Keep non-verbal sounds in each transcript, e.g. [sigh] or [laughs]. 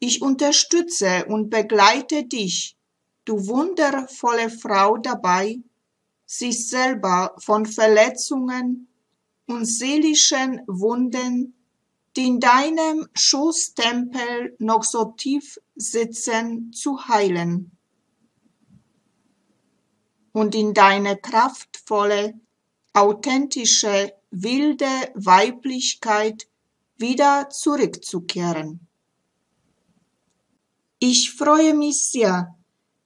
Ich unterstütze und begleite dich, du wundervolle Frau dabei, sich selber von Verletzungen und seelischen Wunden, die in deinem Schoßtempel noch so tief sitzen, zu heilen und in deine kraftvolle, authentische, wilde Weiblichkeit wieder zurückzukehren. Ich freue mich sehr,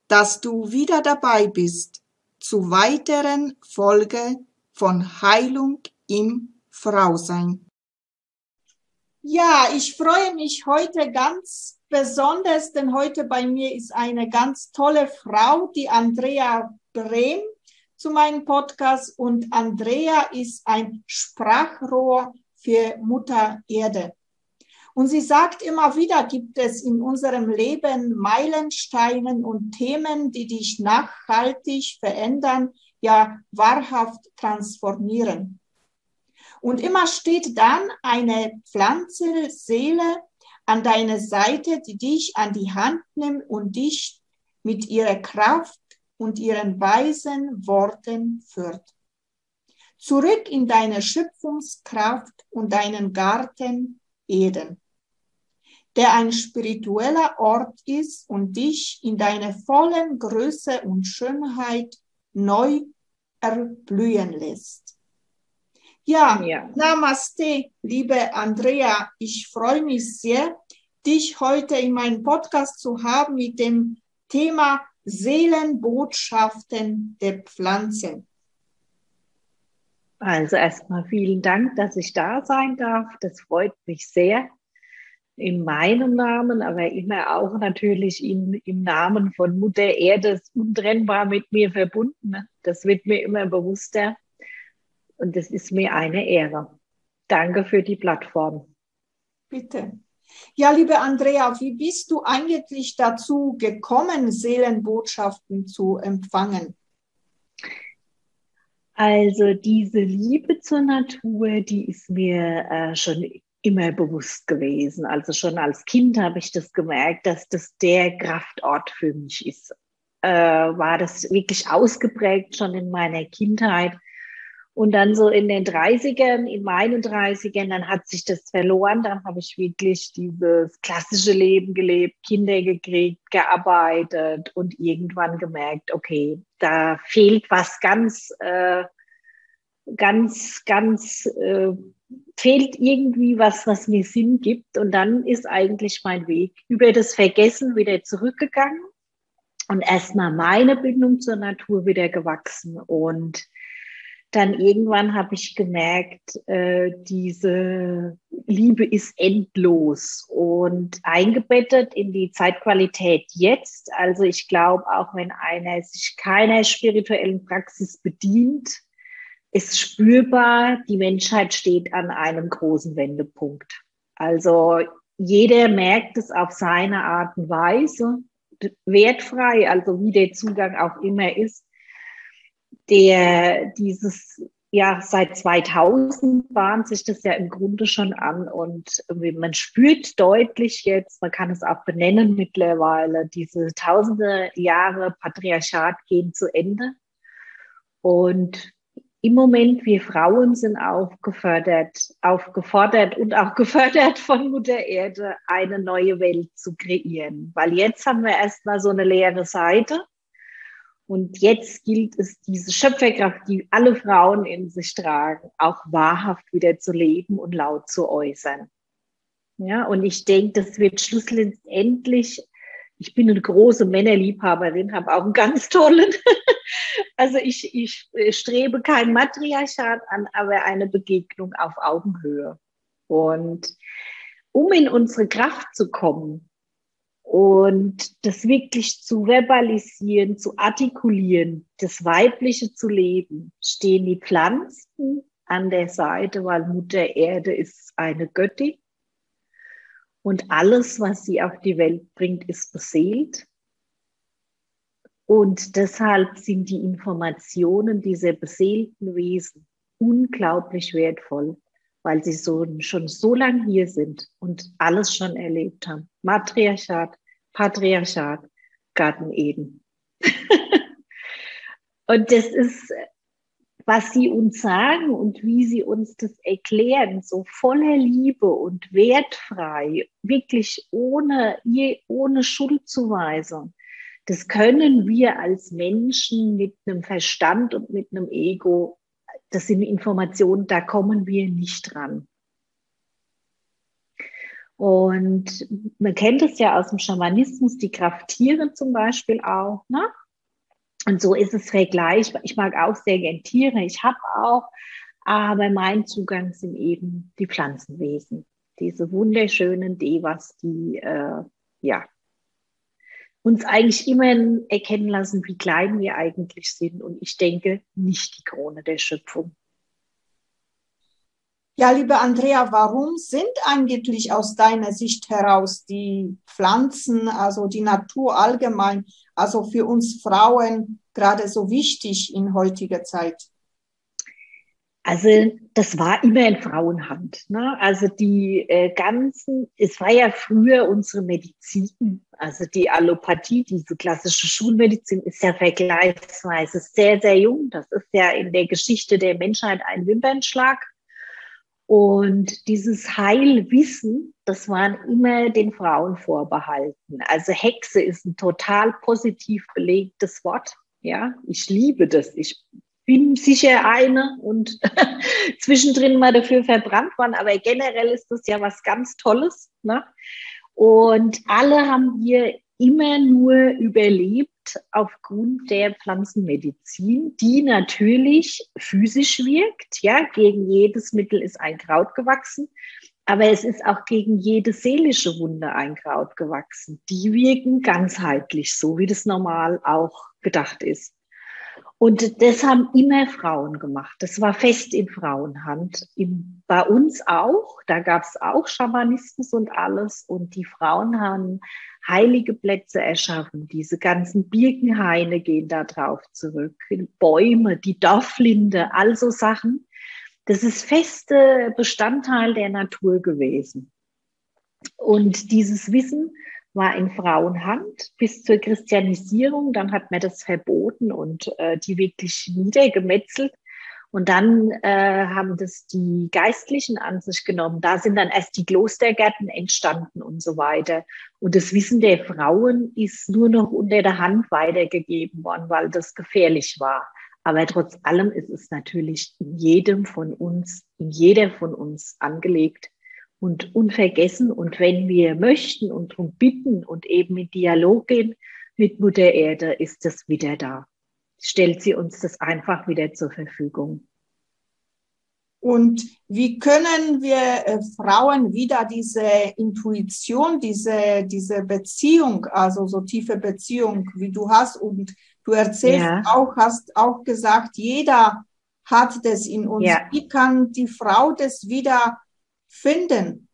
dass du wieder dabei bist zu weiteren Folge von Heilung im Frausein. Ja, ich freue mich heute ganz besonders, denn heute bei mir ist eine ganz tolle Frau, die Andrea Brehm, zu meinem Podcast und Andrea ist ein Sprachrohr für Mutter Erde. Und sie sagt immer wieder, gibt es in unserem Leben Meilensteine und Themen, die dich nachhaltig verändern, ja wahrhaft transformieren. Und immer steht dann eine Pflanzenseele an deiner Seite, die dich an die Hand nimmt und dich mit ihrer Kraft und ihren weisen Worten führt zurück in deine Schöpfungskraft und deinen Garten Eden, der ein spiritueller Ort ist und dich in deiner vollen Größe und Schönheit neu erblühen lässt. Ja, ja, Namaste, liebe Andrea. Ich freue mich sehr, dich heute in meinem Podcast zu haben mit dem Thema Seelenbotschaften der Pflanzen. Also erstmal vielen Dank, dass ich da sein darf. Das freut mich sehr. In meinem Namen, aber immer auch natürlich in, im Namen von Mutter Erde, ist untrennbar mit mir verbunden. Das wird mir immer bewusster. Und das ist mir eine Ehre. Danke für die Plattform. Bitte. Ja, liebe Andrea, wie bist du eigentlich dazu gekommen, Seelenbotschaften zu empfangen? Also diese Liebe zur Natur, die ist mir äh, schon immer bewusst gewesen. Also schon als Kind habe ich das gemerkt, dass das der Kraftort für mich ist. Äh, war das wirklich ausgeprägt schon in meiner Kindheit. Und dann so in den 30ern, in meinen 30ern, dann hat sich das verloren. Dann habe ich wirklich dieses klassische Leben gelebt, Kinder gekriegt, gearbeitet und irgendwann gemerkt, okay, da fehlt was ganz, äh, ganz, ganz, äh, fehlt irgendwie was, was mir Sinn gibt. Und dann ist eigentlich mein Weg über das Vergessen wieder zurückgegangen und erstmal meine Bindung zur Natur wieder gewachsen und dann irgendwann habe ich gemerkt, äh, diese Liebe ist endlos und eingebettet in die Zeitqualität jetzt. Also ich glaube, auch wenn einer sich keiner spirituellen Praxis bedient, ist spürbar, die Menschheit steht an einem großen Wendepunkt. Also jeder merkt es auf seine Art und Weise, wertfrei, also wie der Zugang auch immer ist der dieses ja, seit 2000 bahnt sich das ja im Grunde schon an und man spürt deutlich jetzt, man kann es auch benennen mittlerweile, diese tausende Jahre Patriarchat gehen zu Ende. Und im Moment, wir Frauen sind aufgefordert, aufgefordert und auch [laughs] gefördert von Mutter Erde, eine neue Welt zu kreieren. Weil jetzt haben wir erstmal so eine leere Seite. Und jetzt gilt es, diese Schöpferkraft, die alle Frauen in sich tragen, auch wahrhaft wieder zu leben und laut zu äußern. Ja, und ich denke, das wird schlussendlich ich bin eine große Männerliebhaberin, habe auch einen ganz tollen. [laughs] also ich, ich strebe kein Matriarchat an, aber eine Begegnung auf Augenhöhe. Und um in unsere Kraft zu kommen und das wirklich zu verbalisieren, zu artikulieren, das Weibliche zu leben, stehen die Pflanzen an der Seite, weil Mutter Erde ist eine Göttin und alles, was sie auf die Welt bringt, ist beseelt. Und deshalb sind die Informationen dieser beseelten Wesen unglaublich wertvoll, weil sie so, schon so lange hier sind und alles schon erlebt haben. Matriarchat, Patriarchat, Garten Eden. [laughs] und das ist was sie uns sagen und wie sie uns das erklären, so voller Liebe und wertfrei, wirklich ohne, ohne Schuldzuweisung. Das können wir als Menschen mit einem Verstand und mit einem Ego, das sind Informationen, da kommen wir nicht dran. Und man kennt es ja aus dem Schamanismus, die Krafttiere zum Beispiel auch. Ne? Und so ist es vergleichbar. Ich mag auch sehr gern Tiere. Ich habe auch, aber mein Zugang sind eben die Pflanzenwesen. Diese wunderschönen Devas, die äh, ja uns eigentlich immer erkennen lassen, wie klein wir eigentlich sind. Und ich denke, nicht die Krone der Schöpfung. Ja, liebe Andrea, warum sind eigentlich aus deiner Sicht heraus die Pflanzen, also die Natur allgemein, also für uns Frauen gerade so wichtig in heutiger Zeit? Also das war immer in Frauenhand. Ne? Also die äh, ganzen, es war ja früher unsere Medizin, also die Allopathie, diese klassische Schulmedizin ist ja vergleichsweise sehr, sehr jung. Das ist ja in der Geschichte der Menschheit ein Wimpernschlag. Und dieses Heilwissen, das waren immer den Frauen vorbehalten. Also Hexe ist ein total positiv belegtes Wort. Ja, ich liebe das. Ich bin sicher eine und [laughs] zwischendrin mal dafür verbrannt worden, aber generell ist das ja was ganz Tolles. Ne? Und alle haben wir immer nur überlebt aufgrund der Pflanzenmedizin, die natürlich physisch wirkt. Ja, gegen jedes Mittel ist ein Kraut gewachsen, aber es ist auch gegen jede seelische Wunde ein Kraut gewachsen. Die wirken ganzheitlich, so wie das normal auch gedacht ist. Und das haben immer Frauen gemacht. Das war fest in Frauenhand. Im, bei uns auch. Da gab es auch Schamanismus und alles. Und die Frauen haben heilige Plätze erschaffen. Diese ganzen Birkenhaine gehen da drauf zurück. Bäume, die Dorflinde, all so Sachen. Das ist feste Bestandteil der Natur gewesen. Und dieses Wissen war in Frauenhand bis zur Christianisierung. Dann hat man das verboten und äh, die wirklich niedergemetzelt. Und dann äh, haben das die Geistlichen an sich genommen. Da sind dann erst die Klostergärten entstanden und so weiter. Und das Wissen der Frauen ist nur noch unter der Hand weitergegeben worden, weil das gefährlich war. Aber trotz allem ist es natürlich in jedem von uns, in jeder von uns angelegt und unvergessen. Und wenn wir möchten und darum bitten und eben in Dialog gehen mit Mutter Erde, ist das wieder da stellt sie uns das einfach wieder zur Verfügung. Und wie können wir äh, Frauen wieder diese Intuition, diese, diese Beziehung, also so tiefe Beziehung, wie du hast und du erzählst ja. auch, hast auch gesagt, jeder hat das in uns. Ja. Wie kann die Frau das wieder finden?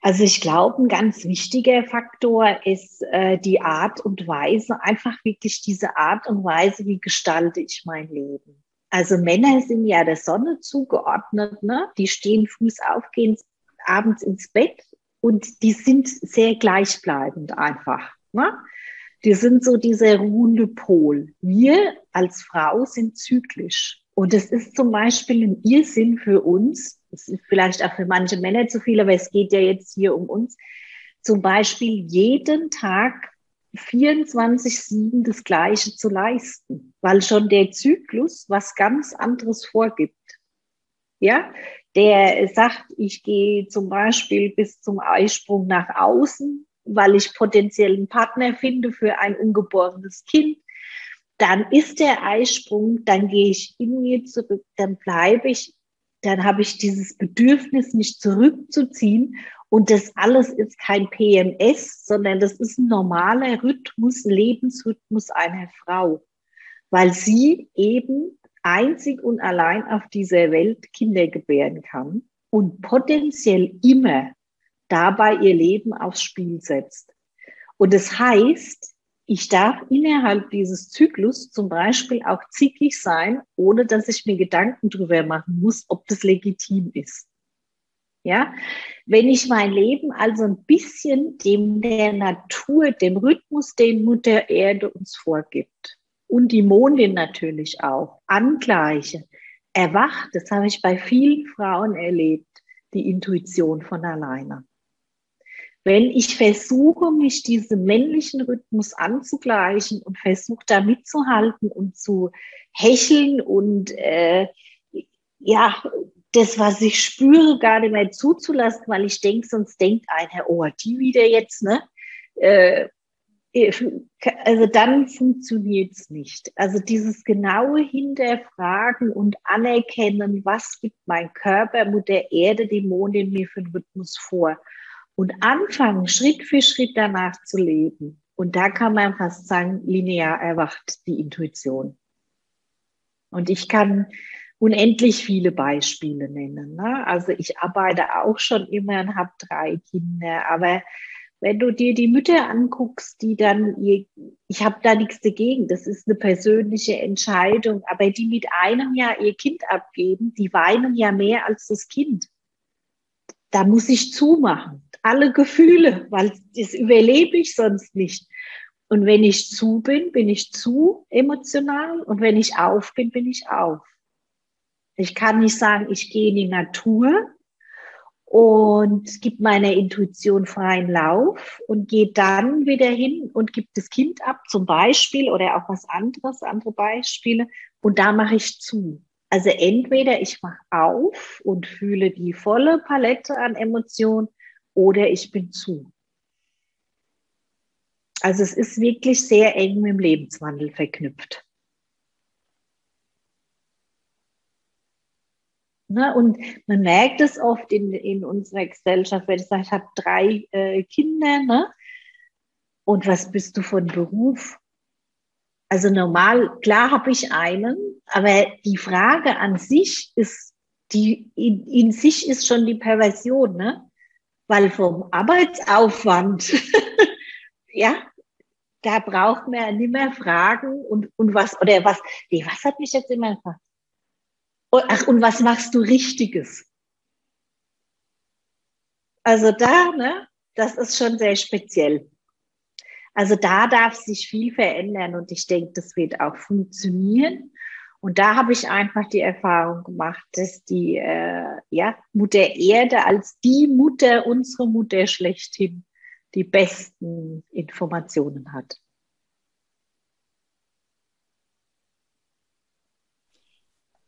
Also ich glaube, ein ganz wichtiger Faktor ist äh, die Art und Weise, einfach wirklich diese Art und Weise, wie gestalte ich mein Leben. Also Männer sind ja der Sonne zugeordnet, ne? die stehen früh auf, gehen abends ins Bett und die sind sehr gleichbleibend einfach. Ne? Die sind so dieser ruhende Pol. Wir als Frau sind zyklisch. Und es ist zum Beispiel ein Irrsinn für uns, das ist vielleicht auch für manche Männer zu viel, aber es geht ja jetzt hier um uns, zum Beispiel jeden Tag 24-7 das Gleiche zu leisten, weil schon der Zyklus was ganz anderes vorgibt. Ja, der sagt, ich gehe zum Beispiel bis zum Eisprung nach außen, weil ich potenziellen Partner finde für ein ungeborenes Kind. Dann ist der Eisprung, dann gehe ich in mir zurück, dann bleibe ich, dann habe ich dieses Bedürfnis, mich zurückzuziehen. Und das alles ist kein PMS, sondern das ist ein normaler Rhythmus, Lebensrhythmus einer Frau, weil sie eben einzig und allein auf dieser Welt Kinder gebären kann und potenziell immer dabei ihr Leben aufs Spiel setzt. Und das heißt, ich darf innerhalb dieses Zyklus zum Beispiel auch zickig sein, ohne dass ich mir Gedanken darüber machen muss, ob das legitim ist. Ja, wenn ich mein Leben also ein bisschen dem der Natur, dem Rhythmus, den Mutter Erde uns vorgibt und die Mondin natürlich auch angleiche, erwacht, das habe ich bei vielen Frauen erlebt, die Intuition von alleine. Wenn ich versuche, mich diesem männlichen Rhythmus anzugleichen und versuche da mitzuhalten und zu hecheln und äh, ja, das, was ich spüre, gar nicht mehr zuzulassen, weil ich denke, sonst denkt einer, oh, die wieder jetzt, ne? Äh, also dann funktioniert es nicht. Also dieses genaue Hinterfragen und Anerkennen, was gibt mein Körper, Mutter Erde, die Mondin mir für einen Rhythmus vor? Und anfangen, Schritt für Schritt danach zu leben. Und da kann man fast sagen, linear erwacht die Intuition. Und ich kann unendlich viele Beispiele nennen. Ne? Also ich arbeite auch schon immer und habe drei Kinder, aber wenn du dir die Mütter anguckst, die dann, ich habe da nichts dagegen, das ist eine persönliche Entscheidung, aber die mit einem Jahr ihr Kind abgeben, die weinen ja mehr als das Kind. Da muss ich zumachen, alle Gefühle, weil das überlebe ich sonst nicht. Und wenn ich zu bin, bin ich zu emotional und wenn ich auf bin, bin ich auf. Ich kann nicht sagen, ich gehe in die Natur und gebe meiner Intuition freien Lauf und gehe dann wieder hin und gebe das Kind ab, zum Beispiel, oder auch was anderes, andere Beispiele, und da mache ich zu. Also entweder ich mache auf und fühle die volle Palette an Emotionen oder ich bin zu. Also es ist wirklich sehr eng mit dem Lebenswandel verknüpft. Ne? Und man merkt es oft in, in unserer Gesellschaft, wenn ich sage, ich habe drei äh, Kinder, ne? und was bist du von Beruf? Also normal, klar habe ich einen, aber die Frage an sich ist, die in, in sich ist schon die Perversion, ne? Weil vom Arbeitsaufwand, [laughs] ja, da braucht man nicht mehr fragen und, und was, oder was, nee, was hat mich jetzt immer gefragt? ach, und was machst du Richtiges? Also da, ne, das ist schon sehr speziell. Also da darf sich viel verändern und ich denke, das wird auch funktionieren. Und da habe ich einfach die Erfahrung gemacht, dass die äh, ja, Mutter Erde als die Mutter, unsere Mutter schlechthin, die besten Informationen hat.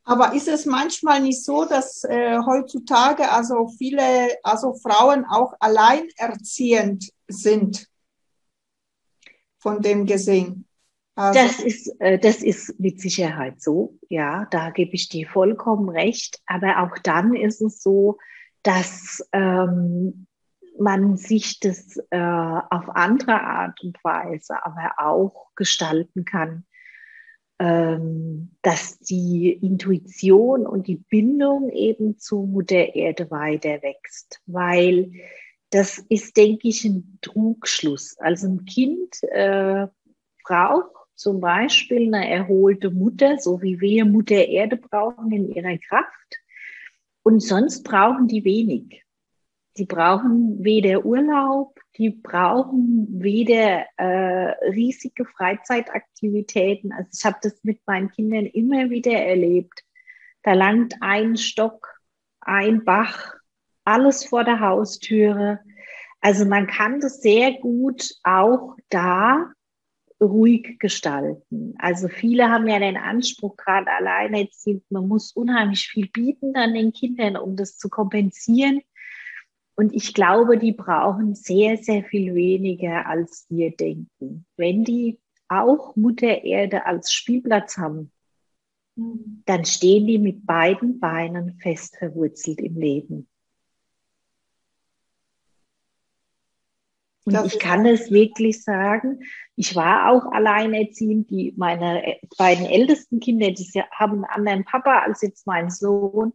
Aber ist es manchmal nicht so, dass äh, heutzutage also viele, also Frauen auch alleinerziehend sind von dem gesehen? Also das ist, äh, das ist mit Sicherheit so. Ja, da gebe ich dir vollkommen recht. Aber auch dann ist es so, dass ähm, man sich das äh, auf andere Art und Weise aber auch gestalten kann ähm, dass die Intuition und die Bindung eben zu Mutter Erde weiter wächst, weil das ist, denke ich, ein Trugschluss. Also ein Kind äh, braucht zum Beispiel eine erholte Mutter, so wie wir Mutter Erde brauchen in ihrer Kraft. Und sonst brauchen die wenig. Die brauchen weder Urlaub, die brauchen weder äh, riesige Freizeitaktivitäten. Also ich habe das mit meinen Kindern immer wieder erlebt. Da langt ein Stock, ein Bach, alles vor der Haustüre. Also man kann das sehr gut auch da ruhig gestalten. Also viele haben ja den Anspruch, gerade alleine jetzt, man muss unheimlich viel bieten an den Kindern, um das zu kompensieren. Und ich glaube, die brauchen sehr, sehr viel weniger, als wir denken. Wenn die auch Mutter Erde als Spielplatz haben, mhm. dann stehen die mit beiden Beinen fest verwurzelt im Leben. Und das ich kann es wirklich sagen, ich war auch alleinerziehend. Die, meine beiden ältesten Kinder, die haben einen anderen Papa als jetzt mein Sohn.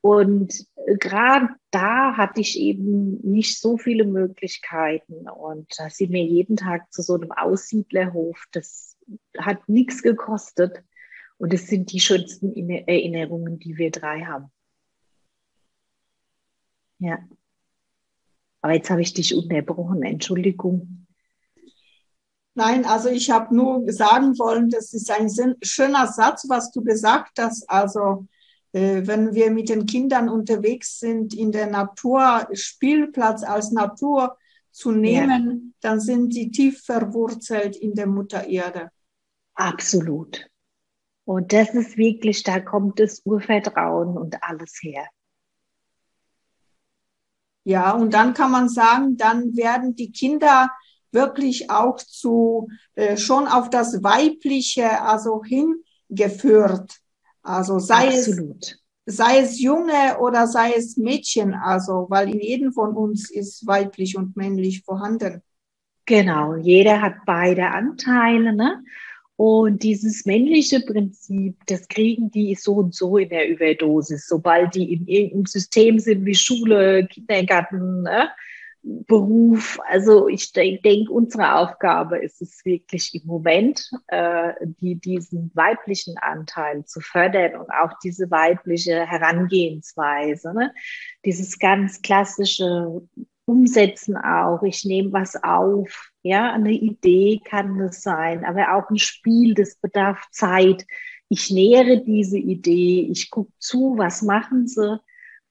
Und gerade da hatte ich eben nicht so viele Möglichkeiten. Und da sind mir jeden Tag zu so einem Aussiedlerhof, das hat nichts gekostet. Und es sind die schönsten Erinnerungen, die wir drei haben. Ja. Aber jetzt habe ich dich unterbrochen, Entschuldigung. Nein, also ich habe nur sagen wollen, das ist ein schöner Satz, was du gesagt hast. Also äh, wenn wir mit den Kindern unterwegs sind, in der Natur, Spielplatz als Natur zu nehmen, ja. dann sind sie tief verwurzelt in der Mutter Erde. Absolut. Und das ist wirklich, da kommt das Urvertrauen und alles her. Ja, und dann kann man sagen, dann werden die Kinder wirklich auch zu äh, schon auf das Weibliche also hingeführt. Also sei Absolut. es sei es Junge oder sei es Mädchen, also weil in jedem von uns ist weiblich und männlich vorhanden. Genau, jeder hat beide Anteile, ne? Und dieses männliche Prinzip, das kriegen die so und so in der Überdosis, sobald die in irgendeinem System sind wie Schule, Kindergarten, ne? Beruf. Also ich denke, unsere Aufgabe ist es wirklich im Moment, äh, die, diesen weiblichen Anteil zu fördern und auch diese weibliche Herangehensweise, ne? dieses ganz klassische Umsetzen auch. Ich nehme was auf, ja, eine Idee kann es sein, aber auch ein Spiel, das bedarf Zeit. Ich nähere diese Idee, ich gucke zu, was machen sie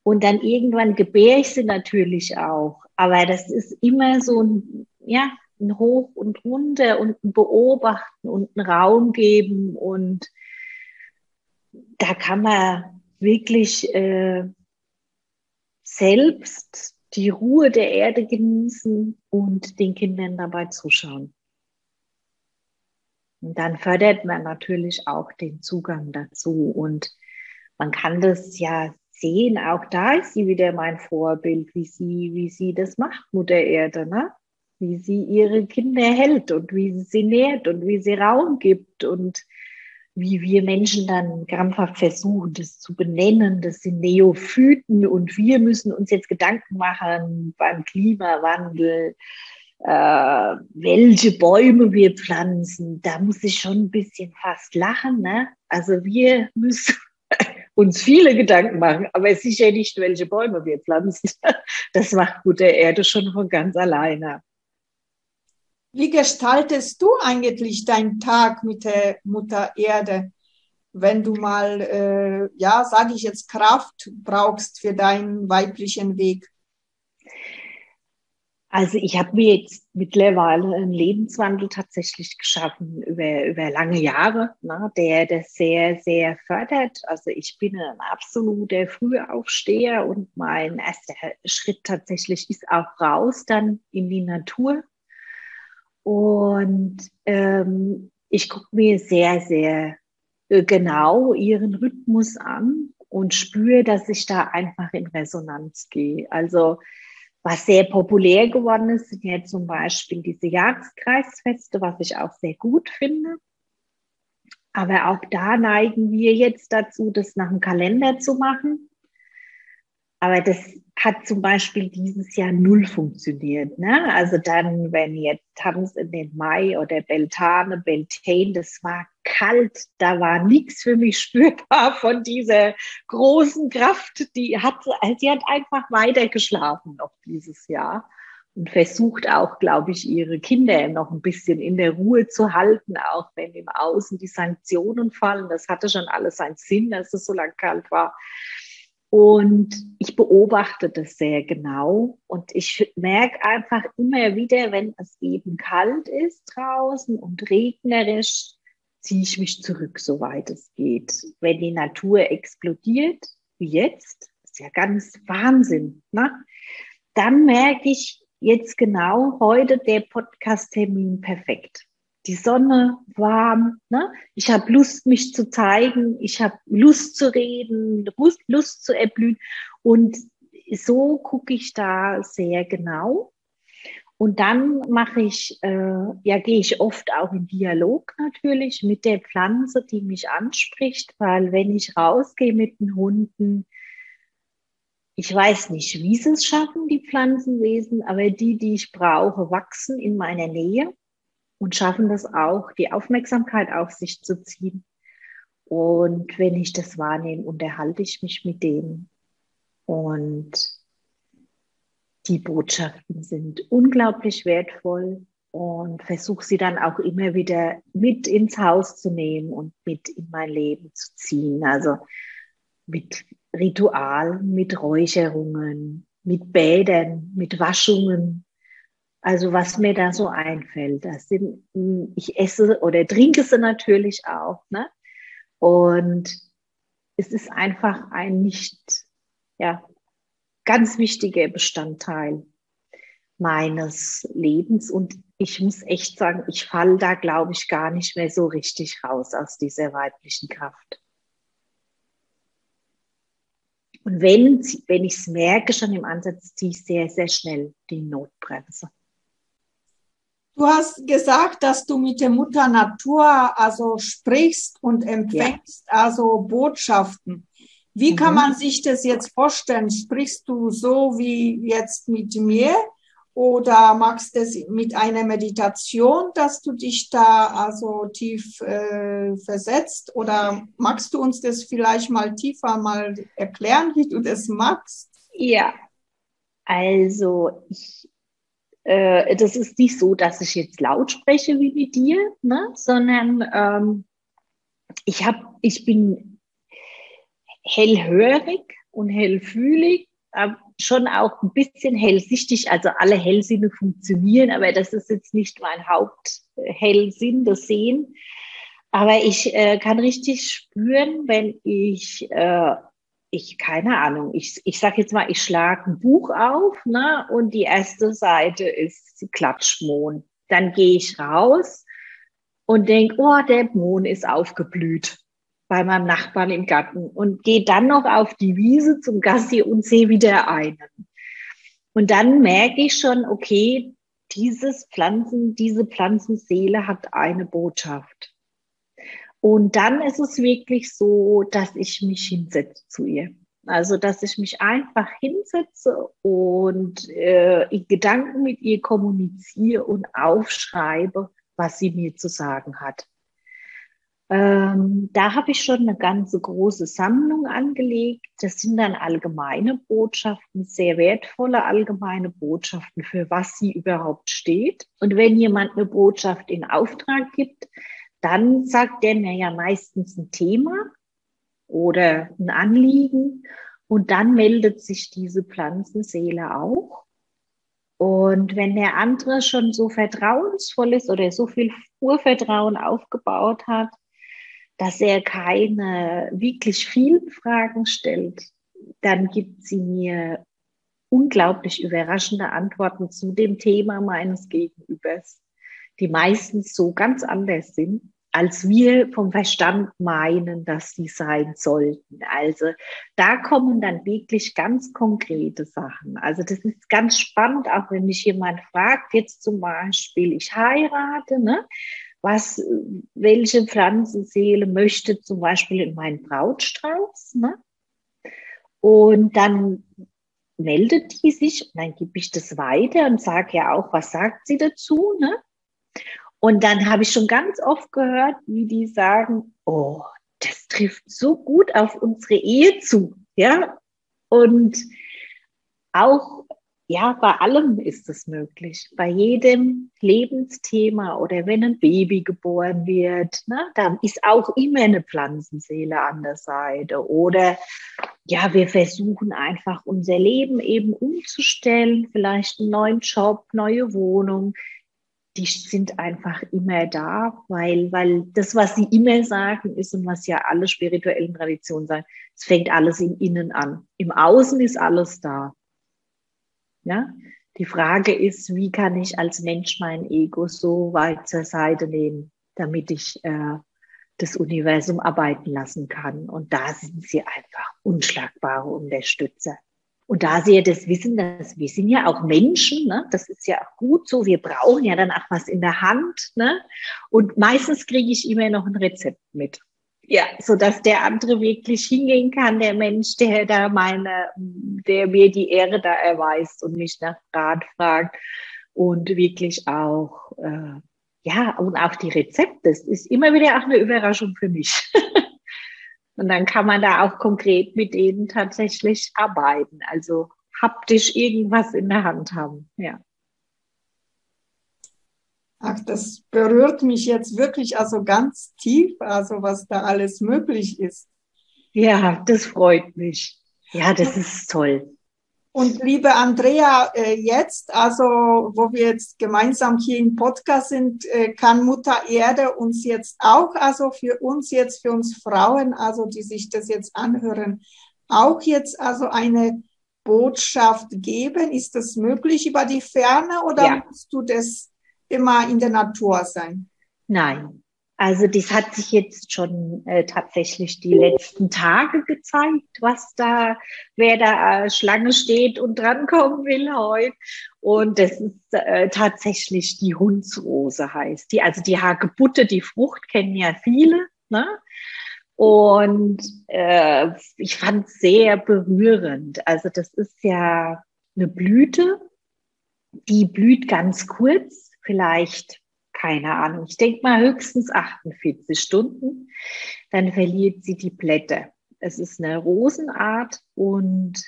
und dann irgendwann gebäre ich sie natürlich auch. Aber das ist immer so ein, ja, ein Hoch und Runter und ein Beobachten und einen Raum geben und da kann man wirklich äh, selbst die Ruhe der Erde genießen und den Kindern dabei zuschauen. Und dann fördert man natürlich auch den Zugang dazu. Und man kann das ja sehen, auch da ist sie wieder mein Vorbild, wie sie, wie sie das macht, Mutter Erde, ne? Wie sie ihre Kinder hält und wie sie sie nährt und wie sie Raum gibt und wie wir Menschen dann krampfhaft versuchen, das zu benennen. Das sind Neophyten und wir müssen uns jetzt Gedanken machen beim Klimawandel, äh, welche Bäume wir pflanzen. Da muss ich schon ein bisschen fast lachen. Ne? Also wir müssen [laughs] uns viele Gedanken machen, aber sicher nicht, welche Bäume wir pflanzen. [laughs] Das macht Mutter Erde schon von ganz alleine. Wie gestaltest du eigentlich deinen Tag mit der Mutter Erde, wenn du mal, äh, ja, sage ich jetzt, Kraft brauchst für deinen weiblichen Weg? Also ich habe mir jetzt mittlerweile einen Lebenswandel tatsächlich geschaffen über, über lange Jahre, ne, der das sehr, sehr fördert. Also ich bin ein absoluter Frühaufsteher und mein erster Schritt tatsächlich ist auch raus dann in die Natur. Und ähm, ich gucke mir sehr, sehr äh, genau ihren Rhythmus an und spüre, dass ich da einfach in Resonanz gehe. Also was sehr populär geworden ist, sind ja zum Beispiel diese Jahreskreisfeste, was ich auch sehr gut finde. Aber auch da neigen wir jetzt dazu, das nach dem Kalender zu machen. Aber das hat zum Beispiel dieses Jahr null funktioniert. Ne? Also dann, wenn ihr Tanz in den Mai oder Beltane, Beltane, das war kalt, da war nichts für mich [laughs] spürbar von dieser großen Kraft. Die hat, sie hat einfach weiter geschlafen noch dieses Jahr. und versucht auch, glaube ich, ihre Kinder noch ein bisschen in der Ruhe zu halten, auch wenn im Außen die Sanktionen fallen. Das hatte schon alles seinen Sinn, dass es so lang kalt war. Und ich beobachte das sehr genau und ich merke einfach immer wieder, wenn es eben kalt ist draußen und regnerisch, ziehe ich mich zurück, soweit es geht. Wenn die Natur explodiert, wie jetzt, ist ja ganz Wahnsinn, ne? dann merke ich jetzt genau heute der Podcast-Termin perfekt die Sonne warm. Ne? Ich habe Lust, mich zu zeigen. Ich habe Lust zu reden, Lust, Lust zu erblühen. Und so gucke ich da sehr genau. Und dann mache ich, äh, ja, gehe ich oft auch in Dialog natürlich mit der Pflanze, die mich anspricht, weil wenn ich rausgehe mit den Hunden, ich weiß nicht, wie sie es schaffen, die Pflanzenwesen, aber die, die ich brauche, wachsen in meiner Nähe und schaffen das auch, die Aufmerksamkeit auf sich zu ziehen. Und wenn ich das wahrnehme, unterhalte ich mich mit denen. Und die Botschaften sind unglaublich wertvoll und versuche sie dann auch immer wieder mit ins Haus zu nehmen und mit in mein Leben zu ziehen. Also mit Ritualen, mit Räucherungen, mit Bädern, mit Waschungen, also was mir da so einfällt, das sind, hm, ich esse oder trinke sie natürlich auch, ne? Und es ist einfach ein nicht, ja, ganz wichtiger Bestandteil meines Lebens. Und ich muss echt sagen, ich falle da, glaube ich, gar nicht mehr so richtig raus aus dieser weiblichen Kraft. Und wenn, wenn ich es merke, schon im Ansatz, ziehe ich sehr, sehr schnell die Notbremse. Du hast gesagt, dass du mit der Mutter Natur also sprichst und empfängst ja. also Botschaften. Wie mhm. kann man sich das jetzt vorstellen? Sprichst du so wie jetzt mit mir oder machst du es mit einer Meditation, dass du dich da also tief äh, versetzt? Oder magst du uns das vielleicht mal tiefer mal erklären, wie du das machst? Ja, also ich äh, das ist nicht so, dass ich jetzt laut spreche wie mit dir, ne? sondern ähm, ich, hab, ich bin hellhörig und hellfühlig, äh, schon auch ein bisschen hellsichtig, also alle Hellsinne funktionieren, aber das ist jetzt nicht mein Haupthellsinn, das Sehen. Aber ich äh, kann richtig spüren, wenn ich äh, ich, keine Ahnung, ich, ich sage jetzt mal, ich schlage ein Buch auf ne, und die erste Seite ist Klatschmohn. Dann gehe ich raus und denke, oh, der Mohn ist aufgeblüht bei meinem Nachbarn im Garten und gehe dann noch auf die Wiese zum Gassi und sehe wieder einen. Und dann merke ich schon, okay, dieses Pflanzen, diese Pflanzenseele hat eine Botschaft. Und dann ist es wirklich so, dass ich mich hinsetze zu ihr. Also, dass ich mich einfach hinsetze und äh, in Gedanken mit ihr kommuniziere und aufschreibe, was sie mir zu sagen hat. Ähm, da habe ich schon eine ganze große Sammlung angelegt. Das sind dann allgemeine Botschaften, sehr wertvolle allgemeine Botschaften, für was sie überhaupt steht. Und wenn jemand eine Botschaft in Auftrag gibt, dann sagt der mir ja meistens ein Thema oder ein Anliegen und dann meldet sich diese Pflanzenseele auch. Und wenn der andere schon so vertrauensvoll ist oder so viel Urvertrauen aufgebaut hat, dass er keine wirklich vielen Fragen stellt, dann gibt sie mir unglaublich überraschende Antworten zu dem Thema meines Gegenübers, die meistens so ganz anders sind als wir vom Verstand meinen, dass sie sein sollten. Also da kommen dann wirklich ganz konkrete Sachen. Also das ist ganz spannend, auch wenn mich jemand fragt, jetzt zum Beispiel, ich heirate, ne? was, welche Pflanzenseele möchte zum Beispiel in meinen Brautstrauß, ne? Und dann meldet die sich und dann gebe ich das weiter und sage ja auch, was sagt sie dazu, ne? Und dann habe ich schon ganz oft gehört, wie die sagen, oh, das trifft so gut auf unsere Ehe zu, ja. Und auch ja, bei allem ist es möglich. Bei jedem Lebensthema oder wenn ein Baby geboren wird, ne, da ist auch immer eine Pflanzenseele an der Seite. Oder ja, wir versuchen einfach unser Leben eben umzustellen, vielleicht einen neuen Job, neue Wohnung. Die sind einfach immer da, weil, weil das, was sie immer sagen, ist und was ja alle spirituellen Traditionen sagen, es fängt alles im Innen an. Im Außen ist alles da. Ja? Die Frage ist, wie kann ich als Mensch mein Ego so weit zur Seite nehmen, damit ich äh, das Universum arbeiten lassen kann. Und da sind sie einfach unschlagbare Unterstützer. Und da sie ja das wissen, dass wir sind ja auch Menschen, ne? das ist ja auch gut so, wir brauchen ja dann auch was in der Hand. Ne? Und meistens kriege ich immer noch ein Rezept mit. Ja, so dass der andere wirklich hingehen kann, der Mensch, der da meine, der mir die Ehre da erweist und mich nach Rat fragt und wirklich auch, äh, ja, und auch die Rezepte. Das ist immer wieder auch eine Überraschung für mich. [laughs] und dann kann man da auch konkret mit denen tatsächlich arbeiten. Also haptisch irgendwas in der Hand haben, ja. Ach, das berührt mich jetzt wirklich also ganz tief, also was da alles möglich ist. Ja, das freut mich. Ja, das ist toll. Und liebe Andrea, äh, jetzt, also wo wir jetzt gemeinsam hier im Podcast sind, äh, kann Mutter Erde uns jetzt auch, also für uns jetzt, für uns Frauen, also die sich das jetzt anhören, auch jetzt also eine Botschaft geben? Ist das möglich über die Ferne oder ja. musst du das immer in der Natur sein? Nein. Also das hat sich jetzt schon äh, tatsächlich die letzten Tage gezeigt, was da, wer da äh, Schlange steht und drankommen will heute. Und das ist äh, tatsächlich die Hundsrose heißt die. Also die Hagebutte, die Frucht kennen ja viele. Ne? Und äh, ich fand es sehr berührend. Also das ist ja eine Blüte, die blüht ganz kurz vielleicht, keine Ahnung, ich denke mal höchstens 48 Stunden, dann verliert sie die Blätter. Es ist eine Rosenart und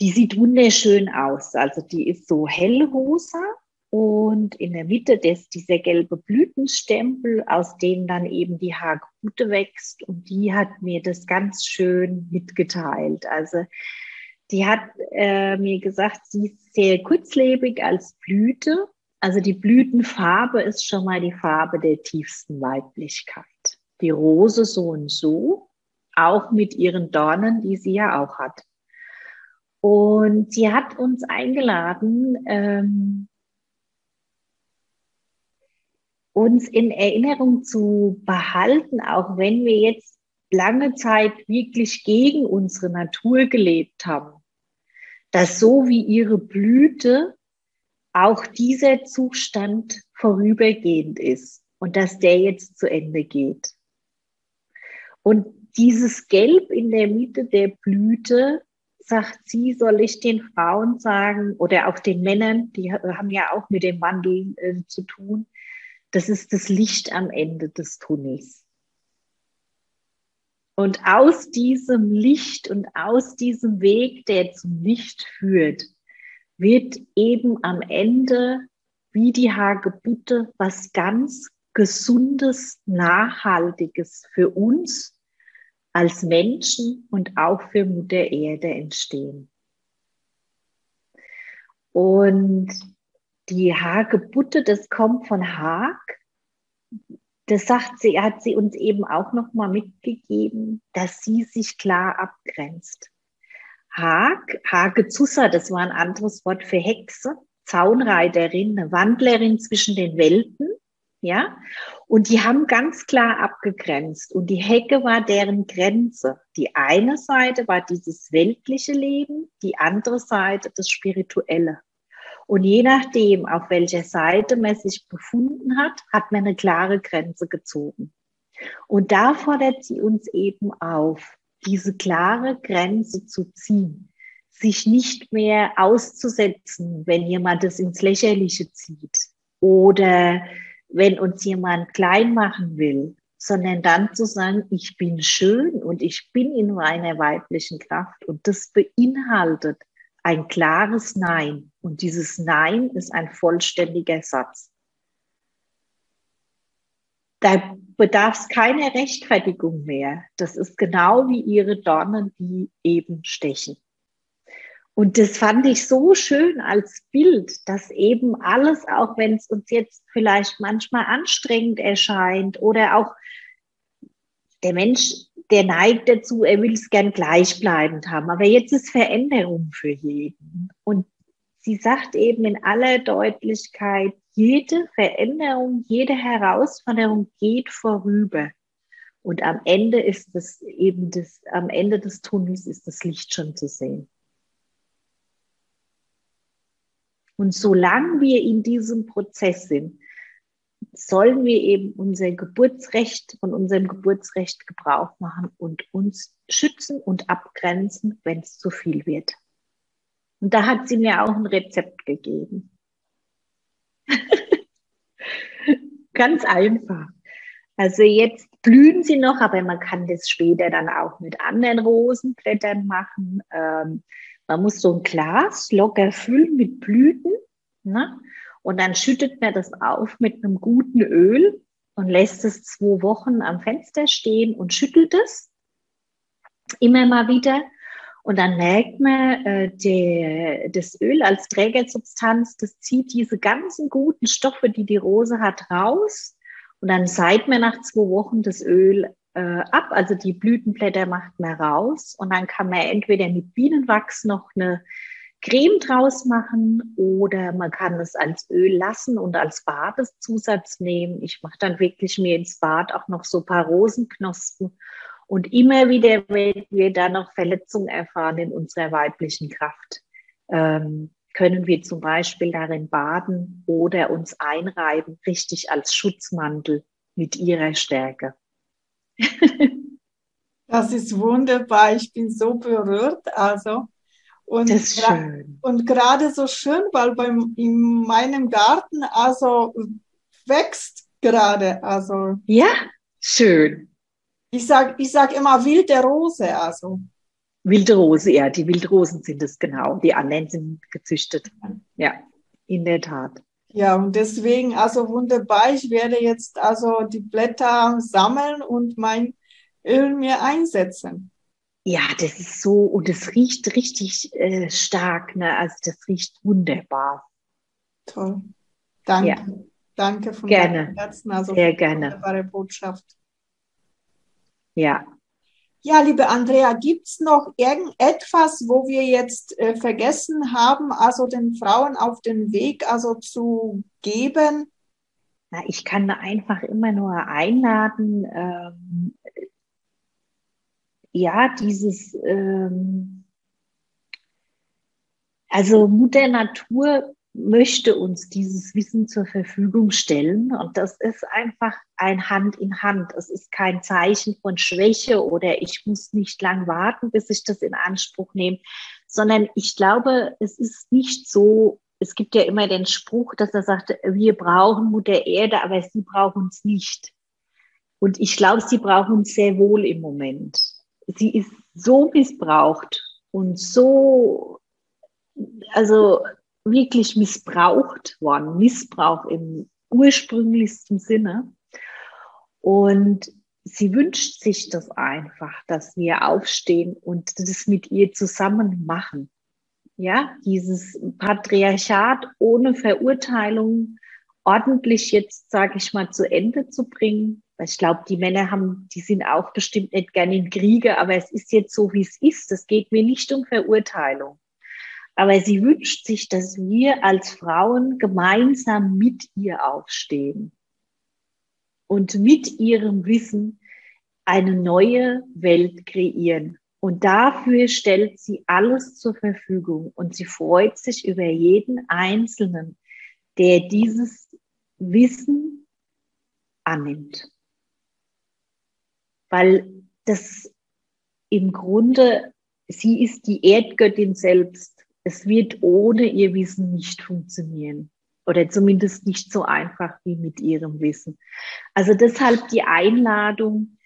die sieht wunderschön aus. Also die ist so hellrosa und in der Mitte ist dieser gelbe Blütenstempel, aus dem dann eben die Haargute wächst. Und die hat mir das ganz schön mitgeteilt. Also die hat äh, mir gesagt, sie ist sehr kurzlebig als Blüte also die Blütenfarbe ist schon mal die Farbe der tiefsten Weiblichkeit. Die Rose so und so, auch mit ihren Dornen, die sie ja auch hat. Und sie hat uns eingeladen, ähm, uns in Erinnerung zu behalten, auch wenn wir jetzt lange Zeit wirklich gegen unsere Natur gelebt haben, dass so wie ihre Blüte auch dieser Zustand vorübergehend ist und dass der jetzt zu Ende geht. Und dieses Gelb in der Mitte der Blüte, sagt sie, soll ich den Frauen sagen oder auch den Männern, die haben ja auch mit dem Wandel äh, zu tun, das ist das Licht am Ende des Tunnels. Und aus diesem Licht und aus diesem Weg, der zum Licht führt, wird eben am Ende wie die Hagebutte was ganz Gesundes, Nachhaltiges für uns als Menschen und auch für Mutter Erde entstehen. Und die Hagebutte, das kommt von Haag. Das sagt sie, hat sie uns eben auch noch mal mitgegeben, dass sie sich klar abgrenzt. Hag, Hagezusa, das war ein anderes Wort für Hexe, Zaunreiterin, eine Wandlerin zwischen den Welten, ja. Und die haben ganz klar abgegrenzt. Und die Hecke war deren Grenze. Die eine Seite war dieses weltliche Leben, die andere Seite das spirituelle. Und je nachdem, auf welcher Seite man sich befunden hat, hat man eine klare Grenze gezogen. Und da fordert sie uns eben auf, diese klare Grenze zu ziehen, sich nicht mehr auszusetzen, wenn jemand es ins Lächerliche zieht oder wenn uns jemand klein machen will, sondern dann zu sagen, ich bin schön und ich bin in meiner weiblichen Kraft und das beinhaltet ein klares Nein. Und dieses Nein ist ein vollständiger Satz. Da bedarf es keine Rechtfertigung mehr. Das ist genau wie ihre Dornen, die eben stechen. Und das fand ich so schön als Bild, dass eben alles, auch wenn es uns jetzt vielleicht manchmal anstrengend erscheint oder auch der Mensch, der neigt dazu, er will es gern gleichbleibend haben. Aber jetzt ist Veränderung für jeden. Und sie sagt eben in aller Deutlichkeit, jede Veränderung, jede Herausforderung geht vorüber. Und am Ende ist es eben das, am Ende des Tunnels ist das Licht schon zu sehen. Und solange wir in diesem Prozess sind, sollen wir eben unser Geburtsrecht, von unserem Geburtsrecht Gebrauch machen und uns schützen und abgrenzen, wenn es zu viel wird. Und da hat sie mir auch ein Rezept gegeben. [laughs] Ganz einfach. Also jetzt blühen sie noch, aber man kann das später dann auch mit anderen Rosenblättern machen. Ähm, man muss so ein Glas locker füllen mit Blüten ne? und dann schüttet man das auf mit einem guten Öl und lässt es zwei Wochen am Fenster stehen und schüttelt es immer mal wieder. Und dann merkt man, äh, der, das Öl als Trägersubstanz, das zieht diese ganzen guten Stoffe, die die Rose hat, raus. Und dann seit man nach zwei Wochen das Öl äh, ab, also die Blütenblätter macht man raus und dann kann man entweder mit Bienenwachs noch eine Creme draus machen oder man kann es als Öl lassen und als Badeszusatz nehmen. Ich mache dann wirklich mir ins Bad auch noch so ein paar Rosenknospen und immer wieder, wenn wir da noch Verletzungen erfahren in unserer weiblichen Kraft, ähm, können wir zum Beispiel darin baden oder uns einreiben, richtig als Schutzmantel mit ihrer Stärke. [laughs] das ist wunderbar. Ich bin so berührt. Also, und. Und gerade so schön, weil beim, in meinem Garten also wächst gerade. Also, ja, schön. Ich sag, ich sag immer wilde Rose. Also. Wilde Rose, ja, die Wildrosen sind es genau. Die anderen sind gezüchtet. Ja, in der Tat. Ja, und deswegen, also wunderbar, ich werde jetzt also die Blätter sammeln und mein Öl mir einsetzen. Ja, das ist so, und es riecht richtig äh, stark, ne? Also das riecht wunderbar. Toll. Danke. Ja. Danke von gerne. Herzen. Also Sehr gerne. Wunderbare Botschaft. Ja, ja, liebe Andrea, gibt's noch irgendetwas, wo wir jetzt äh, vergessen haben, also den Frauen auf den Weg also zu geben? Na, ich kann einfach immer nur einladen, ähm, ja, dieses, ähm, also Mutter Natur möchte uns dieses Wissen zur Verfügung stellen. Und das ist einfach ein Hand in Hand. Es ist kein Zeichen von Schwäche oder ich muss nicht lang warten, bis ich das in Anspruch nehme, sondern ich glaube, es ist nicht so, es gibt ja immer den Spruch, dass er sagt, wir brauchen Mutter Erde, aber sie brauchen uns nicht. Und ich glaube, sie brauchen uns sehr wohl im Moment. Sie ist so missbraucht und so, also wirklich missbraucht worden, Missbrauch im ursprünglichsten Sinne. Und sie wünscht sich das einfach, dass wir aufstehen und das mit ihr zusammen machen. Ja, dieses Patriarchat ohne Verurteilung ordentlich jetzt, sage ich mal, zu Ende zu bringen. Weil ich glaube, die Männer haben, die sind auch bestimmt nicht gerne in Kriege, aber es ist jetzt so, wie es ist. Es geht mir nicht um Verurteilung. Aber sie wünscht sich, dass wir als Frauen gemeinsam mit ihr aufstehen und mit ihrem Wissen eine neue Welt kreieren. Und dafür stellt sie alles zur Verfügung und sie freut sich über jeden Einzelnen, der dieses Wissen annimmt. Weil das im Grunde, sie ist die Erdgöttin selbst es wird ohne ihr Wissen nicht funktionieren. Oder zumindest nicht so einfach wie mit ihrem Wissen. Also deshalb die Einladung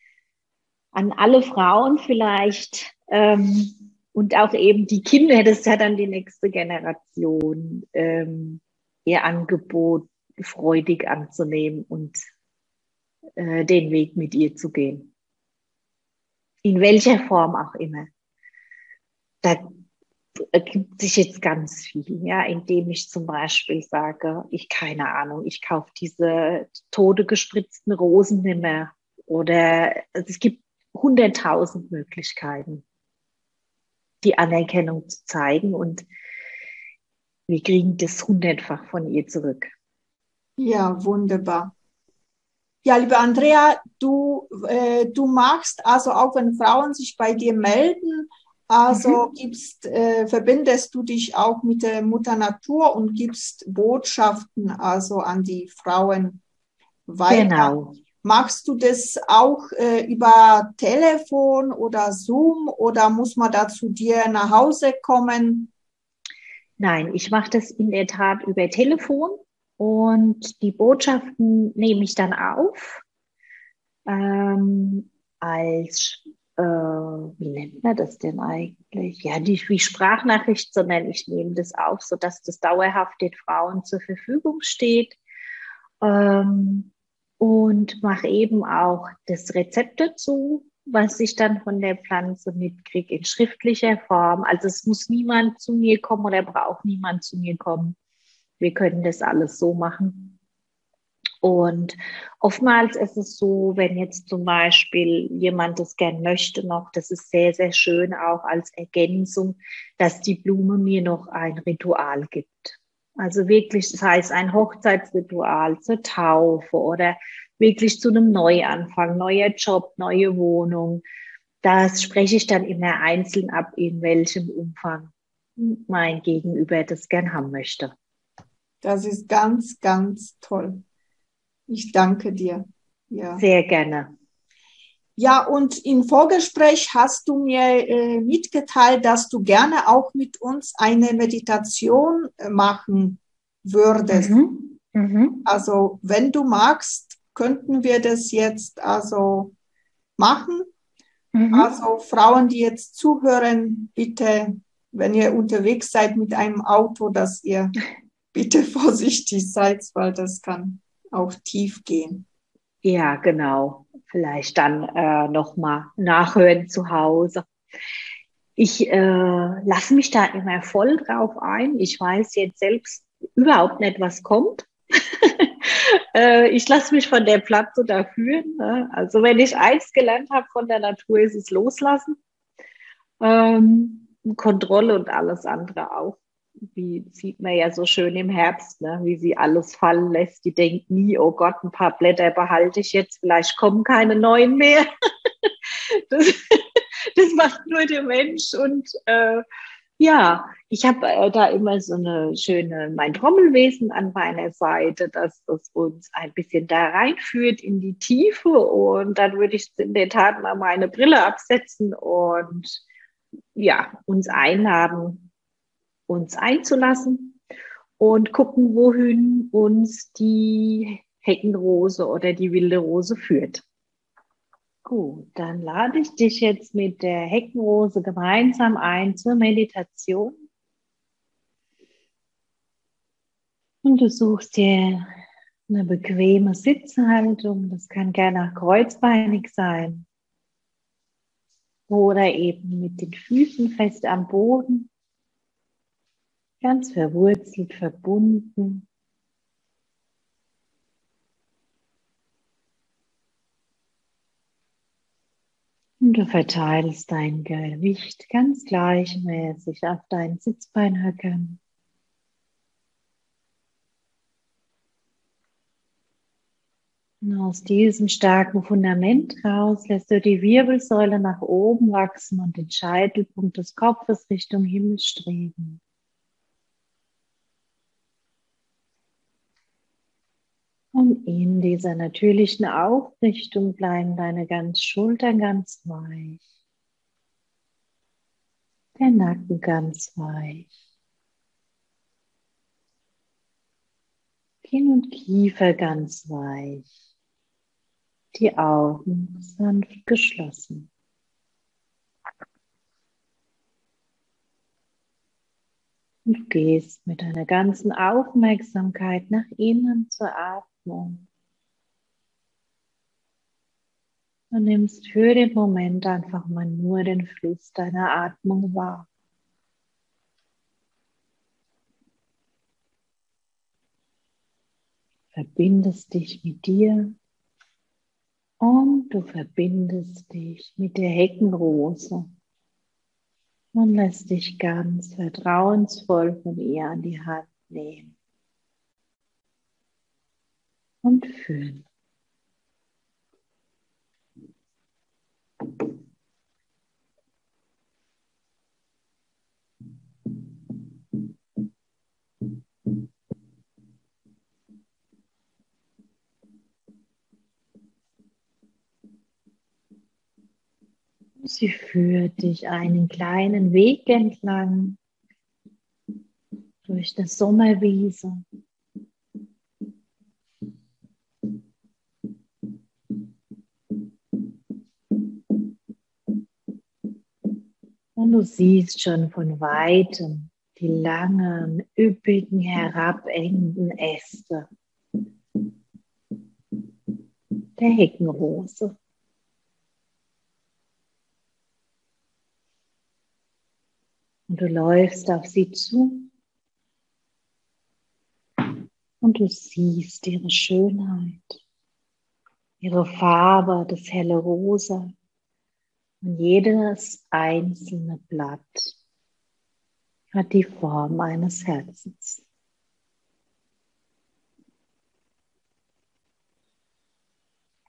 an alle Frauen vielleicht, ähm, und auch eben die Kinder, das ist ja dann die nächste Generation, ähm, ihr Angebot freudig anzunehmen und äh, den Weg mit ihr zu gehen. In welcher Form auch immer. Da ergibt sich jetzt ganz viel, ja, indem ich zum Beispiel sage, ich keine Ahnung, ich kaufe diese tode gespritzten Rosen nicht mehr. Oder es gibt hunderttausend Möglichkeiten, die Anerkennung zu zeigen und wir kriegen das hundertfach von ihr zurück. Ja, wunderbar. Ja, liebe Andrea, du, äh, du machst also auch, wenn Frauen sich bei dir melden, also mhm. gibst, äh, verbindest du dich auch mit der Mutter Natur und gibst Botschaften also an die Frauen weiter. Genau. Machst du das auch äh, über Telefon oder Zoom oder muss man da zu dir nach Hause kommen? Nein, ich mache das in der Tat über Telefon und die Botschaften nehme ich dann auf ähm, als äh, wie nennt man das denn eigentlich? Ja, nicht wie Sprachnachricht, sondern ich nehme das auf, sodass das dauerhaft den Frauen zur Verfügung steht. Ähm, und mache eben auch das Rezept dazu, was ich dann von der Pflanze mitkriege in schriftlicher Form. Also es muss niemand zu mir kommen oder braucht niemand zu mir kommen. Wir können das alles so machen. Und oftmals ist es so, wenn jetzt zum Beispiel jemand das gern möchte noch, das ist sehr, sehr schön auch als Ergänzung, dass die Blume mir noch ein Ritual gibt. Also wirklich, das heißt ein Hochzeitsritual zur Taufe oder wirklich zu einem Neuanfang, neuer Job, neue Wohnung. Das spreche ich dann immer einzeln ab, in welchem Umfang mein Gegenüber das gern haben möchte. Das ist ganz, ganz toll. Ich danke dir. Ja. Sehr gerne. Ja, und im Vorgespräch hast du mir äh, mitgeteilt, dass du gerne auch mit uns eine Meditation äh, machen würdest. Mhm. Mhm. Also, wenn du magst, könnten wir das jetzt also machen. Mhm. Also, Frauen, die jetzt zuhören, bitte, wenn ihr unterwegs seid mit einem Auto, dass ihr bitte [laughs] vorsichtig seid, weil das kann auch tief gehen. Ja, genau. Vielleicht dann äh, nochmal nachhören zu Hause. Ich äh, lasse mich da immer voll drauf ein. Ich weiß jetzt selbst überhaupt nicht, was kommt. [laughs] äh, ich lasse mich von der Pflanze da führen. Ne? Also wenn ich eins gelernt habe von der Natur, ist es loslassen. Ähm, Kontrolle und alles andere auch wie sieht man ja so schön im Herbst, ne? wie sie alles fallen lässt. Die denkt nie, oh Gott, ein paar Blätter behalte ich jetzt, vielleicht kommen keine neuen mehr. [laughs] das, [laughs] das macht nur der Mensch. Und äh, ja, ich habe äh, da immer so eine schöne, mein Trommelwesen an meiner Seite, dass das uns ein bisschen da reinführt in die Tiefe. Und dann würde ich in der Tat mal meine Brille absetzen und ja, uns einladen, uns einzulassen und gucken, wohin uns die Heckenrose oder die wilde Rose führt. Gut, dann lade ich dich jetzt mit der Heckenrose gemeinsam ein zur Meditation. Und du suchst dir eine bequeme Sitzhaltung. Das kann gerne kreuzbeinig sein. Oder eben mit den Füßen fest am Boden ganz verwurzelt, verbunden. Und du verteilst dein Gewicht ganz gleichmäßig auf deinen Sitzbeinhöckern. Und aus diesem starken Fundament raus lässt du die Wirbelsäule nach oben wachsen und den Scheitelpunkt des Kopfes Richtung Himmel streben. Und in dieser natürlichen Aufrichtung bleiben deine ganz Schultern ganz weich. Der Nacken ganz weich. Kinn und Kiefer ganz weich. Die Augen sanft geschlossen. Und du gehst mit deiner ganzen Aufmerksamkeit nach innen zur Atmung. Und nimmst für den Moment einfach mal nur den Fluss deiner Atmung wahr. Verbindest dich mit dir und du verbindest dich mit der Heckenrose und lässt dich ganz vertrauensvoll von ihr an die Hand nehmen und fühlen. Sie führt dich einen kleinen Weg entlang durch das Sommerwiese. Und du siehst schon von weitem die langen, üppigen, herabhängenden Äste der Heckenrose. Und du läufst auf sie zu und du siehst ihre Schönheit, ihre Farbe, das helle Rosa und jedes einzelne Blatt hat die Form eines Herzens.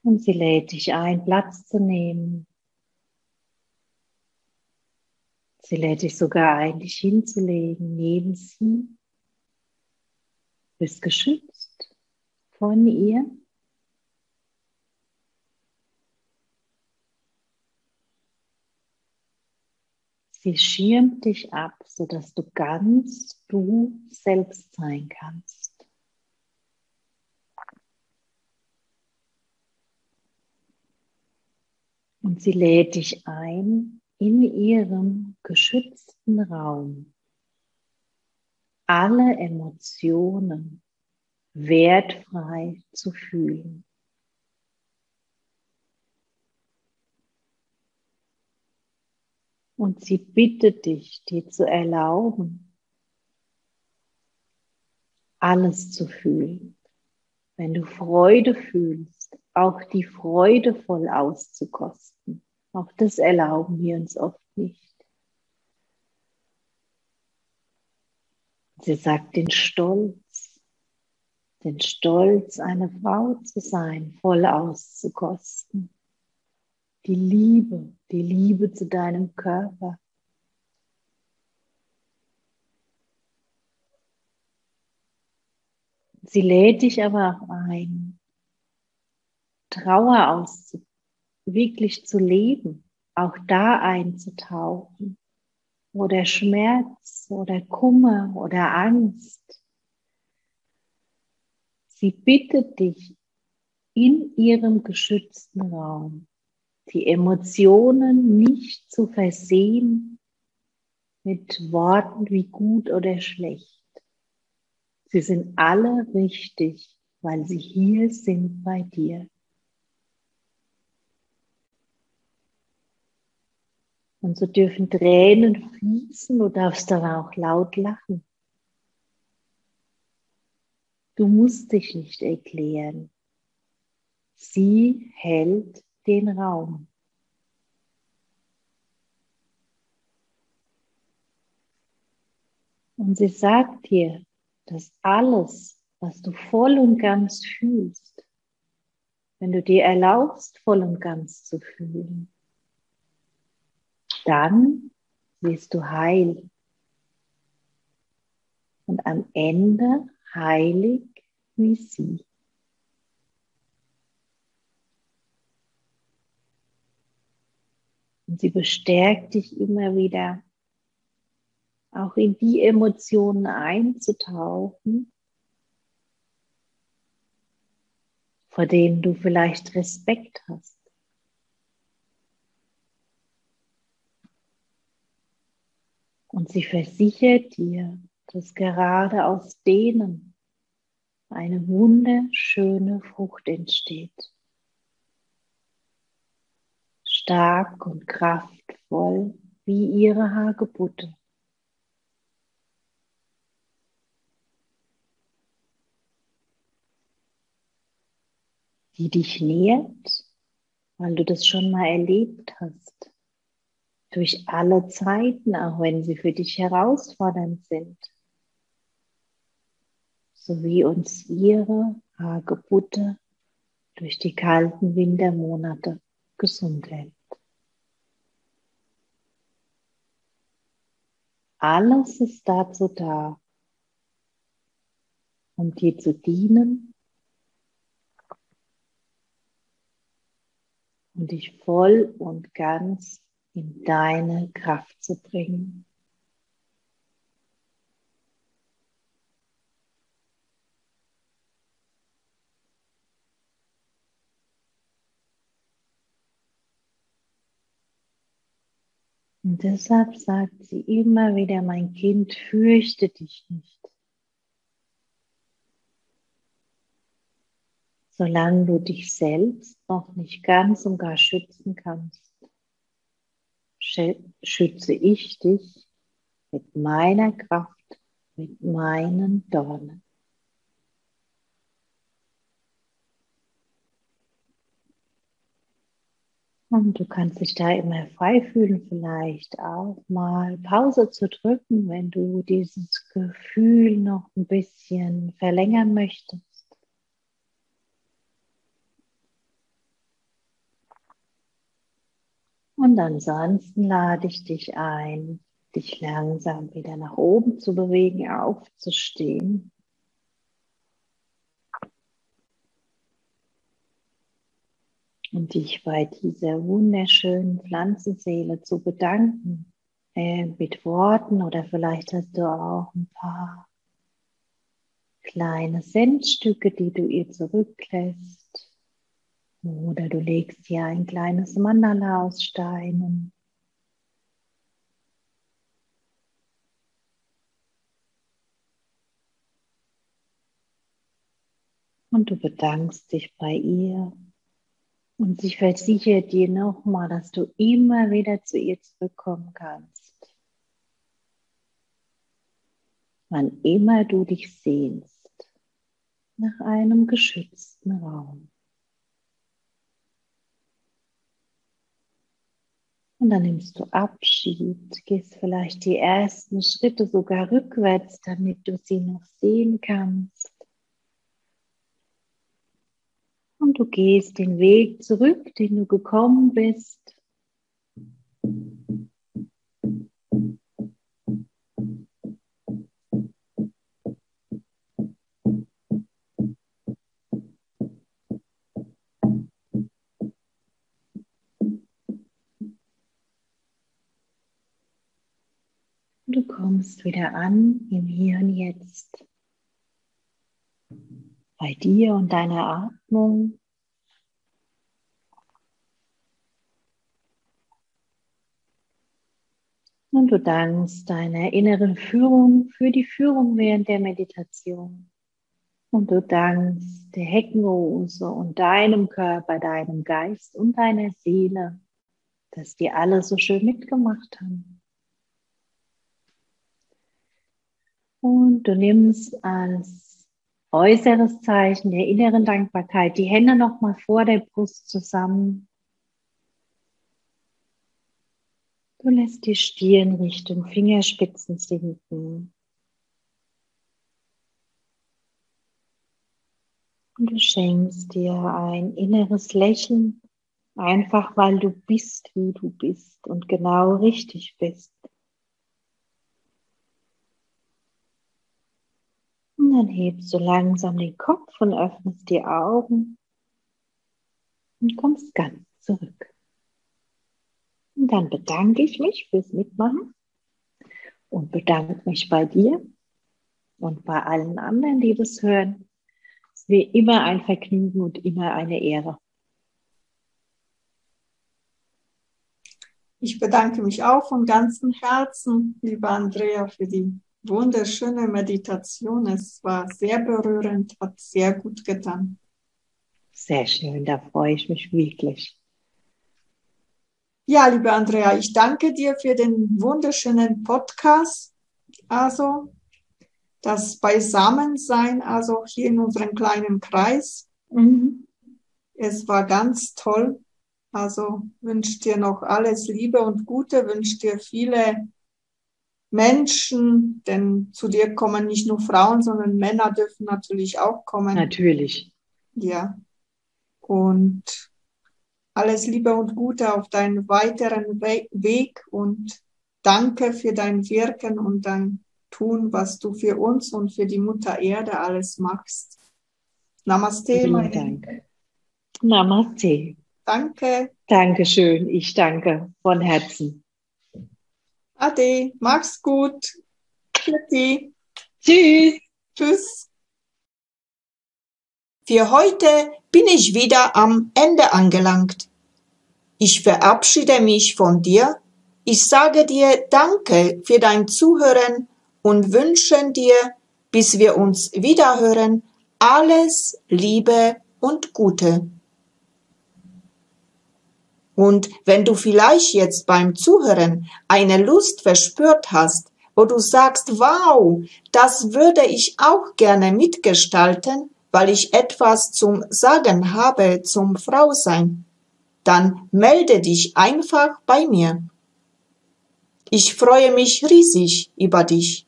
Und sie lädt dich ein, Platz zu nehmen Sie lädt dich sogar ein, dich hinzulegen neben sie. Du bist geschützt von ihr. Sie schirmt dich ab, sodass du ganz du selbst sein kannst. Und sie lädt dich ein, in ihrem geschützten Raum alle Emotionen wertfrei zu fühlen. Und sie bittet dich, dir zu erlauben, alles zu fühlen. Wenn du Freude fühlst, auch die Freude voll auszukosten. Auch das erlauben wir uns oft nicht. Sie sagt den Stolz, den Stolz, eine Frau zu sein, voll auszukosten. Die Liebe, die Liebe zu deinem Körper. Sie lädt dich aber auch ein, Trauer auszukosten wirklich zu leben, auch da einzutauchen, oder Schmerz oder Kummer oder Angst. Sie bittet dich in ihrem geschützten Raum, die Emotionen nicht zu versehen mit Worten wie gut oder schlecht. Sie sind alle richtig, weil sie hier sind bei dir. Und so dürfen Tränen fließen, du darfst aber auch laut lachen. Du musst dich nicht erklären. Sie hält den Raum. Und sie sagt dir, dass alles, was du voll und ganz fühlst, wenn du dir erlaubst, voll und ganz zu fühlen, dann wirst du heil. Und am Ende heilig wie sie. Und sie bestärkt dich immer wieder, auch in die Emotionen einzutauchen, vor denen du vielleicht Respekt hast. Und sie versichert dir, dass gerade aus denen eine wunderschöne Frucht entsteht. Stark und kraftvoll wie ihre Hagebutte. Die dich nährt, weil du das schon mal erlebt hast. Durch alle Zeiten, auch wenn sie für dich herausfordernd sind so wie uns ihre Hagebutte durch die kalten Wintermonate gesund hält. Alles ist dazu da, um dir zu dienen und dich voll und ganz in deine Kraft zu bringen. Und deshalb sagt sie immer wieder, mein Kind, fürchte dich nicht. Solange du dich selbst noch nicht ganz und gar schützen kannst, schütze ich dich mit meiner Kraft, mit meinen Dornen. Und du kannst dich da immer frei fühlen, vielleicht auch mal Pause zu drücken, wenn du dieses Gefühl noch ein bisschen verlängern möchtest. Und ansonsten lade ich dich ein, dich langsam wieder nach oben zu bewegen, aufzustehen. Und dich bei dieser wunderschönen Pflanzenseele zu bedanken äh, mit Worten oder vielleicht hast du auch ein paar kleine Centstücke, die du ihr zurücklässt. Oder du legst hier ein kleines Mandala aus Steinen. Und du bedankst dich bei ihr und sie versichert dir nochmal, dass du immer wieder zu ihr zurückkommen kannst. Wann immer du dich sehnst nach einem geschützten Raum. Und dann nimmst du Abschied, gehst vielleicht die ersten Schritte sogar rückwärts, damit du sie noch sehen kannst. Und du gehst den Weg zurück, den du gekommen bist. Du kommst wieder an im Hier und Jetzt bei dir und deiner Atmung. Und du dankst deiner inneren Führung für die Führung während der Meditation. Und du dankst der Heckenrose und deinem Körper, deinem Geist und deiner Seele, dass die alle so schön mitgemacht haben. Und du nimmst als äußeres Zeichen der inneren Dankbarkeit. Die Hände nochmal vor der Brust zusammen. Du lässt die Stirn Richtung Fingerspitzen sinken. Und du schenkst dir ein inneres Lächeln, einfach weil du bist, wie du bist und genau richtig bist. Dann hebst du langsam den Kopf und öffnest die Augen und kommst ganz zurück. Und dann bedanke ich mich fürs Mitmachen und bedanke mich bei dir und bei allen anderen, die das hören. Es ist wie immer ein Vergnügen und immer eine Ehre. Ich bedanke mich auch von ganzem Herzen, liebe Andrea, für die wunderschöne Meditation. Es war sehr berührend, hat sehr gut getan. Sehr schön, da freue ich mich wirklich. Ja, liebe Andrea, ich danke dir für den wunderschönen Podcast. Also, das Beisammensein, also hier in unserem kleinen Kreis. Mhm. Es war ganz toll. Also wünsche dir noch alles Liebe und Gute, wünsche dir viele Menschen, denn zu dir kommen nicht nur Frauen, sondern Männer dürfen natürlich auch kommen. Natürlich. Ja. Und alles Liebe und Gute auf deinen weiteren We Weg und danke für dein Wirken und dein Tun, was du für uns und für die Mutter Erde alles machst. Namaste. Vielen Dank. Namaste. Danke. Dankeschön. Ich danke von Herzen. Ade. Mach's gut. Tschüssi. Tschüss. Tschüss. Für heute bin ich wieder am Ende angelangt. Ich verabschiede mich von dir. Ich sage dir Danke für dein Zuhören und wünschen dir, bis wir uns wiederhören, alles Liebe und Gute. Und wenn du vielleicht jetzt beim Zuhören eine Lust verspürt hast, wo du sagst, wow, das würde ich auch gerne mitgestalten, weil ich etwas zum Sagen habe zum Frausein, dann melde dich einfach bei mir. Ich freue mich riesig über dich.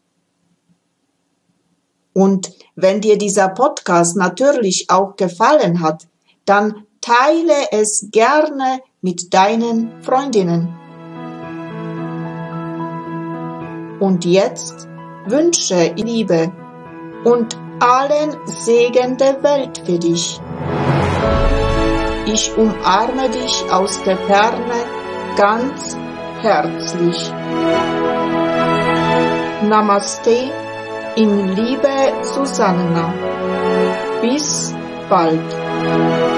Und wenn dir dieser Podcast natürlich auch gefallen hat, dann teile es gerne mit deinen Freundinnen. Und jetzt wünsche Liebe und allen Segen der Welt für dich. Ich umarme dich aus der Ferne ganz herzlich. Namaste in Liebe Susanna. Bis bald.